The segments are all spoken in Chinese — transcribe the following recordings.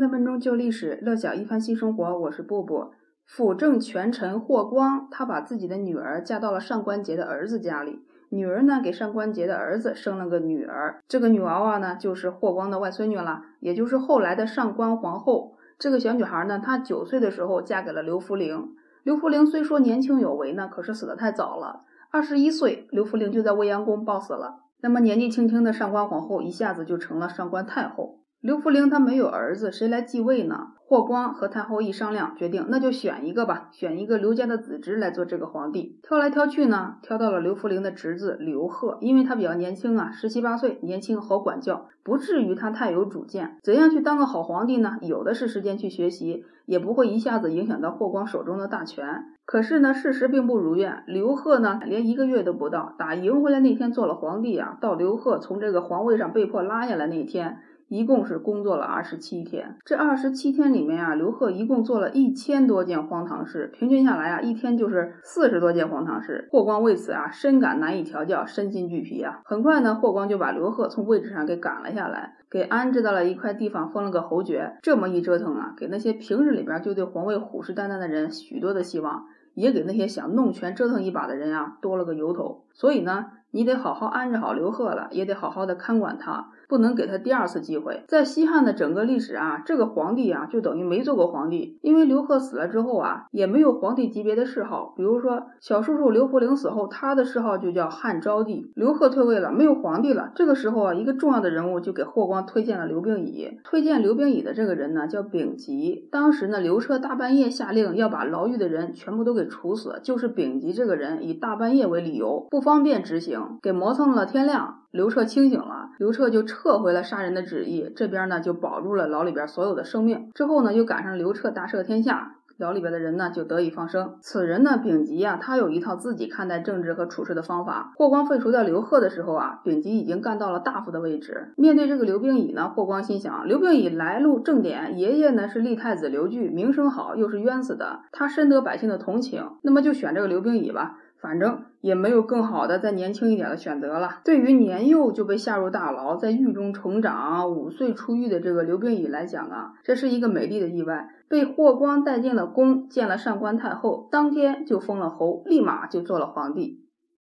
三分钟旧历史，乐享一番新生活。我是布布。辅政权臣霍光，他把自己的女儿嫁到了上官桀的儿子家里。女儿呢，给上官桀的儿子生了个女儿。这个女娃娃呢，就是霍光的外孙女了，也就是后来的上官皇后。这个小女孩呢，她九岁的时候嫁给了刘弗陵。刘弗陵虽说年轻有为呢，可是死得太早了。二十一岁，刘弗陵就在未央宫暴死了。那么年纪轻轻的上官皇后一下子就成了上官太后。刘弗陵他没有儿子，谁来继位呢？霍光和太后一商量，决定那就选一个吧，选一个刘家的子侄来做这个皇帝。挑来挑去呢，挑到了刘弗陵的侄子刘贺，因为他比较年轻啊，十七八岁，年轻好管教，不至于他太有主见。怎样去当个好皇帝呢？有的是时间去学习，也不会一下子影响到霍光手中的大权。可是呢，事实并不如愿。刘贺呢，连一个月都不到，打赢回来那天做了皇帝啊，到刘贺从这个皇位上被迫拉下来那天。一共是工作了二十七天，这二十七天里面啊，刘贺一共做了一千多件荒唐事，平均下来啊，一天就是四十多件荒唐事。霍光为此啊，深感难以调教，身心俱疲啊。很快呢，霍光就把刘贺从位置上给赶了下来，给安置到了一块地方，封了个侯爵。这么一折腾啊，给那些平日里边就对皇位虎视眈眈的人许多的希望，也给那些想弄权折腾一把的人啊多了个由头。所以呢，你得好好安置好刘贺了，也得好好的看管他。不能给他第二次机会。在西汉的整个历史啊，这个皇帝啊，就等于没做过皇帝。因为刘贺死了之后啊，也没有皇帝级别的谥号。比如说小叔叔刘弗陵死后，他的谥号就叫汉昭帝。刘贺退位了，没有皇帝了。这个时候啊，一个重要的人物就给霍光推荐了刘病已。推荐刘病已的这个人呢，叫丙吉。当时呢，刘彻大半夜下令要把牢狱的人全部都给处死，就是丙吉这个人以大半夜为理由，不方便执行，给磨蹭了天亮。刘彻清醒了，刘彻就撤回了杀人的旨意，这边呢就保住了牢里边所有的生命。之后呢，又赶上刘彻大赦天下，牢里边的人呢就得以放生。此人呢，丙吉啊，他有一套自己看待政治和处事的方法。霍光废除掉刘贺的时候啊，丙吉已经干到了大夫的位置。面对这个刘病已呢，霍光心想：刘病已来路正点，爷爷呢是立太子刘据，名声好，又是冤死的，他深得百姓的同情，那么就选这个刘病已吧。反正也没有更好的再年轻一点的选择了。对于年幼就被下入大牢在狱中成长五岁出狱的这个刘病已来讲啊这是一个美丽的意外。被霍光带进了宫见了上官太后当天就封了侯立马就做了皇帝。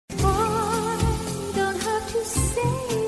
I don't have to say